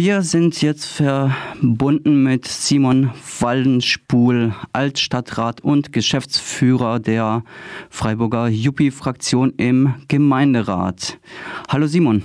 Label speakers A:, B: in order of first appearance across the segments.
A: Wir sind jetzt verbunden mit Simon Waldenspul, Altstadtrat und Geschäftsführer der Freiburger Juppie-Fraktion im Gemeinderat. Hallo Simon.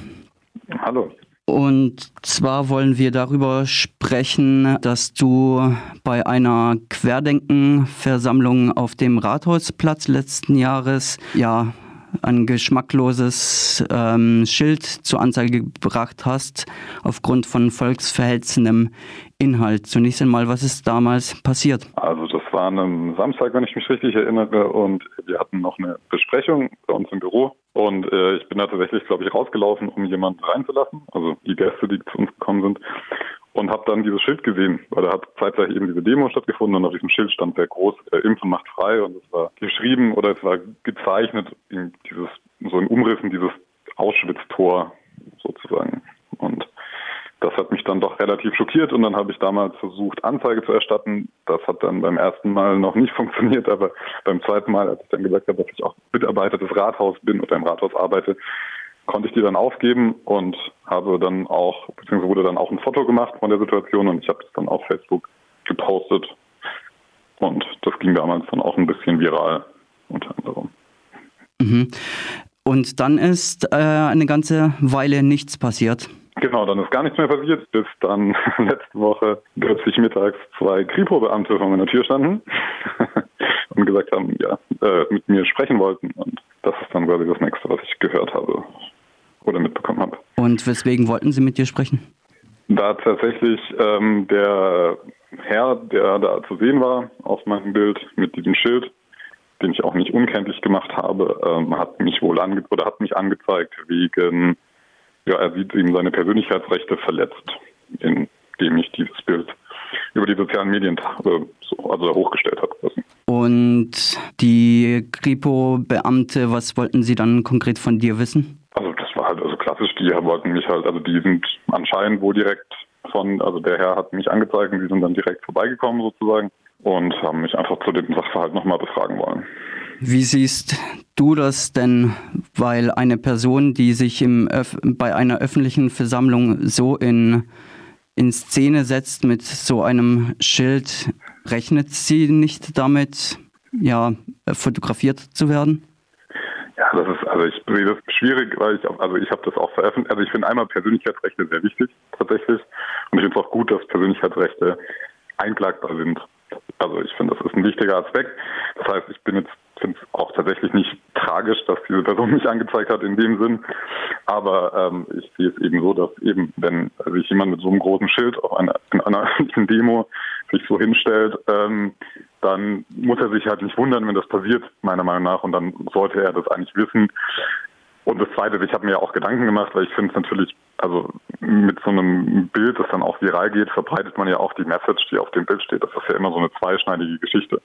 B: Hallo.
A: Und zwar wollen wir darüber sprechen, dass du bei einer Querdenken-Versammlung auf dem Rathausplatz letzten Jahres ja ein geschmackloses ähm, Schild zur Anzeige gebracht hast, aufgrund von volksverhetzendem Inhalt. Zunächst einmal, was ist damals passiert?
B: Also das war am Samstag, wenn ich mich richtig erinnere, und wir hatten noch eine Besprechung bei uns im Büro. Und äh, ich bin da tatsächlich, glaube ich, rausgelaufen, um jemanden reinzulassen, also die Gäste, die zu uns gekommen sind und habe dann dieses Schild gesehen, weil da hat zeitgleich eben diese Demo stattgefunden und auf diesem Schild stand sehr groß äh, Impfen macht frei und es war geschrieben oder es war gezeichnet in dieses so in Umrissen dieses Auschwitz-Tor sozusagen und das hat mich dann doch relativ schockiert und dann habe ich damals versucht, Anzeige zu erstatten. Das hat dann beim ersten Mal noch nicht funktioniert, aber beim zweiten Mal, als ich dann gesagt habe, dass ich auch Mitarbeiter des Rathauses bin oder im Rathaus arbeite, konnte ich die dann aufgeben und habe dann auch, beziehungsweise wurde dann auch ein Foto gemacht von der Situation und ich habe das dann auf Facebook gepostet. Und das ging damals dann auch ein bisschen viral, unter anderem.
A: Mhm. Und dann ist äh, eine ganze Weile nichts passiert.
B: Genau, dann ist gar nichts mehr passiert, bis dann letzte Woche plötzlich mittags zwei Kripo-Beamte vor meiner Tür standen und gesagt haben, ja, äh, mit mir sprechen wollten. Und das ist dann quasi das nächste, was ich gehört habe.
A: Und weswegen wollten Sie mit dir sprechen?
B: Da tatsächlich ähm, der Herr, der da zu sehen war auf meinem Bild mit diesem Schild, den ich auch nicht unkenntlich gemacht habe, ähm, hat mich wohl ange oder hat mich angezeigt wegen, ja, er sieht ihm seine Persönlichkeitsrechte verletzt, indem ich dieses Bild über die sozialen Medien äh, so, also hochgestellt habe.
A: Und die Kripo-Beamte, was wollten Sie dann konkret von dir wissen?
B: Klassisch, die wollten mich halt, also die sind anscheinend wohl direkt von, also der Herr hat mich angezeigt und die sind dann direkt vorbeigekommen sozusagen und haben mich einfach zu dem Sachverhalt nochmal befragen wollen.
A: Wie siehst du das denn, weil eine Person, die sich im Öf bei einer öffentlichen Versammlung so in, in Szene setzt mit so einem Schild, rechnet sie nicht damit, ja, fotografiert zu werden?
B: Ja, das ist, also ich sehe das schwierig, weil ich, also ich habe das auch veröffentlicht. Also ich finde einmal Persönlichkeitsrechte sehr wichtig, tatsächlich. Und ich finde es auch gut, dass Persönlichkeitsrechte einklagbar sind. Also ich finde, das ist ein wichtiger Aspekt. Das heißt, ich bin jetzt finde es auch tatsächlich nicht tragisch, dass diese Person mich angezeigt hat in dem Sinn. Aber ähm, ich sehe es eben so, dass eben, wenn sich jemand mit so einem großen Schild auf einer, in einer Demo sich so hinstellt, ähm, dann muss er sich halt nicht wundern, wenn das passiert, meiner Meinung nach. Und dann sollte er das eigentlich wissen. Und das Zweite, ich habe mir auch Gedanken gemacht, weil ich finde es natürlich, also mit so einem Bild, das dann auch viral geht, verbreitet man ja auch die Message, die auf dem Bild steht. Das ist ja immer so eine zweischneidige Geschichte.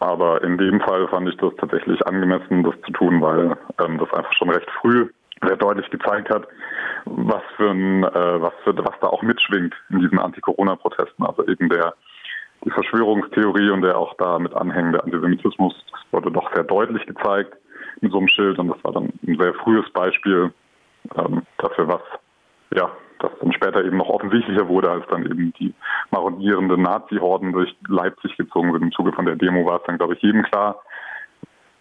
B: Aber in dem Fall fand ich das tatsächlich angemessen, das zu tun, weil ähm, das einfach schon recht früh sehr deutlich gezeigt hat, was für ein, äh, was für, was da auch mitschwingt in diesen Anti-Corona-Protesten. Also eben der die Verschwörungstheorie und der auch damit anhängende Antisemitismus, wurde doch sehr deutlich gezeigt mit so einem Schild und das war dann ein sehr frühes Beispiel ähm, dafür, was ja, das dann später eben noch offensichtlicher wurde, als dann eben die marodierenden Nazi-Horden durch Leipzig gezogen sind. Im Zuge von der Demo war es dann, glaube ich, jedem klar,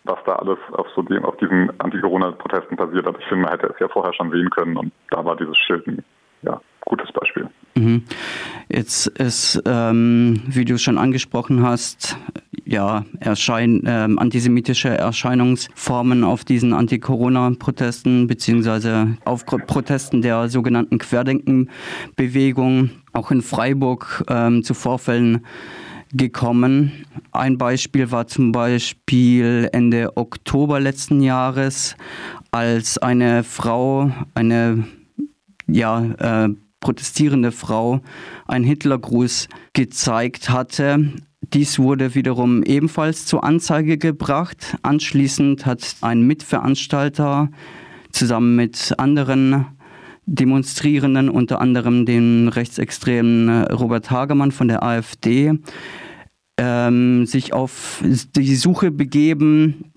B: was da alles auf so dem, auf diesen Anti-Corona-Protesten passiert hat. Ich finde, man hätte es ja vorher schon sehen können und da war dieses Schild ein ja, gutes Beispiel.
A: Mhm. Jetzt ist, ähm, wie du schon angesprochen hast, ja, erscheinen ähm, antisemitische Erscheinungsformen auf diesen Anti-Corona-Protesten beziehungsweise auf Protesten der sogenannten Querdenken-Bewegung auch in Freiburg ähm, zu Vorfällen gekommen. Ein Beispiel war zum Beispiel Ende Oktober letzten Jahres, als eine Frau, eine ja, äh, protestierende Frau einen Hitlergruß gezeigt hatte. Dies wurde wiederum ebenfalls zur Anzeige gebracht. Anschließend hat ein Mitveranstalter zusammen mit anderen Demonstrierenden, unter anderem den rechtsextremen Robert Hagemann von der AfD, ähm, sich auf die Suche begeben,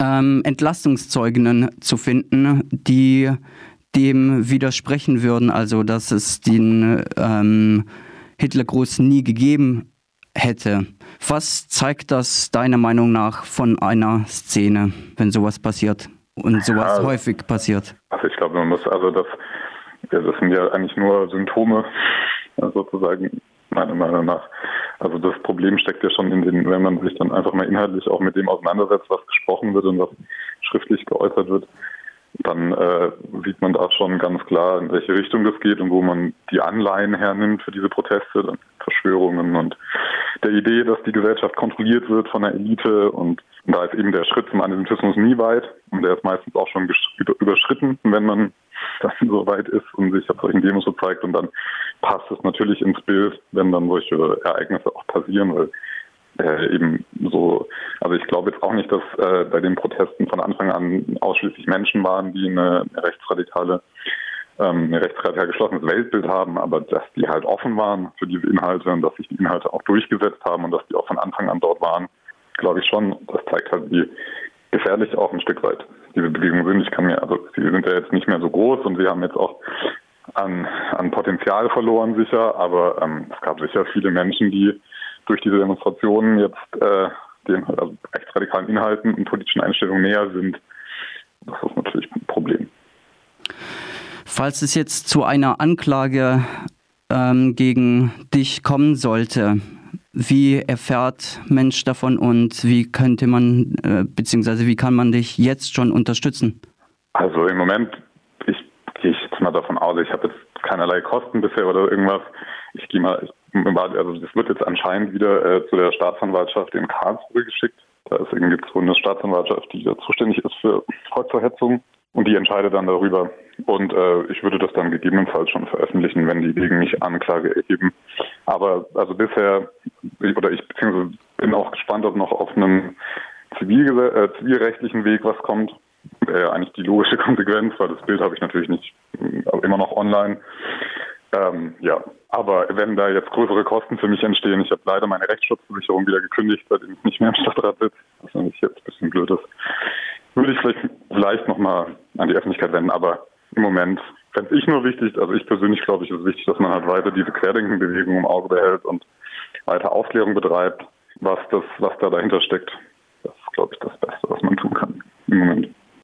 A: ähm, Entlastungszeuginnen zu finden, die dem widersprechen würden, also dass es den ähm, Hitlergruß nie gegeben hätte. Was zeigt das deiner Meinung nach von einer Szene, wenn sowas passiert und sowas also, häufig passiert?
B: Also ich glaube, man muss also das, das sind ja eigentlich nur Symptome sozusagen meiner Meinung nach. Also das Problem steckt ja schon in den, wenn man sich dann einfach mal inhaltlich auch mit dem auseinandersetzt, was gesprochen wird und was schriftlich geäußert wird, dann äh, sieht man da schon ganz klar, in welche Richtung das geht und wo man die Anleihen hernimmt für diese Proteste, dann Verschwörungen und der Idee, dass die Gesellschaft kontrolliert wird von der Elite und, und da ist eben der Schritt zum Antisemitismus nie weit und der ist meistens auch schon überschritten, wenn man dann so weit ist und sich auf solchen Demos so zeigt und dann passt es natürlich ins Bild, wenn dann solche Ereignisse auch passieren, weil äh, eben so, also ich glaube jetzt auch nicht, dass äh, bei den Protesten von Anfang an ausschließlich Menschen waren, die eine, rechtsradikale, ähm, ein rechtsradikal geschlossenes Weltbild haben, aber dass die halt offen waren für diese Inhalte und dass sich die Inhalte auch durchgesetzt haben und dass die auch von Anfang an dort waren, glaube ich schon. Das zeigt halt, wie gefährlich auch ein Stück weit diese Bewegungen sind. Ich kann mir, also sie sind ja jetzt nicht mehr so groß und sie haben jetzt auch an, an Potenzial verloren sicher, aber ähm, es gab sicher viele Menschen, die durch diese Demonstrationen jetzt äh, den also rechtsradikalen Inhalten und politischen Einstellungen näher sind. Das ist natürlich ein Problem.
A: Falls es jetzt zu einer Anklage ähm, gegen dich kommen sollte, wie erfährt Mensch davon und wie könnte man, äh, beziehungsweise wie kann man dich jetzt schon unterstützen?
B: Also im Moment, ich gehe jetzt mal davon aus, ich habe jetzt keinerlei Kosten bisher oder irgendwas. Ich gehe mal, ich also das wird jetzt anscheinend wieder äh, zu der Staatsanwaltschaft in Karlsruhe geschickt. Da ist irgendwie so eine Staatsanwaltschaft, die da zuständig ist für Kreuzverhetzung und die entscheidet dann darüber. Und äh, ich würde das dann gegebenenfalls schon veröffentlichen, wenn die gegen mich Anklage erheben. Aber also bisher, oder ich beziehungsweise bin auch gespannt, ob noch auf einem Zivil, äh, zivilrechtlichen Weg was kommt. Ja eigentlich die logische Konsequenz, weil das Bild habe ich natürlich nicht äh, immer noch online. Ähm, ja, aber wenn da jetzt größere Kosten für mich entstehen, ich habe leider meine Rechtsschutzversicherung wieder gekündigt, seitdem ich nicht mehr im Stadtrat sitze, was natürlich jetzt ein bisschen blöd ist, würde ich vielleicht, vielleicht nochmal an die Öffentlichkeit wenden, aber im Moment fände ich nur wichtig, also ich persönlich glaube ich, ist wichtig, dass man halt weiter diese Querdenkenbewegung im Auge behält und weiter Aufklärung betreibt, was das, was da dahinter steckt. Das ist, glaube ich, das Beste, was man tun kann im Moment.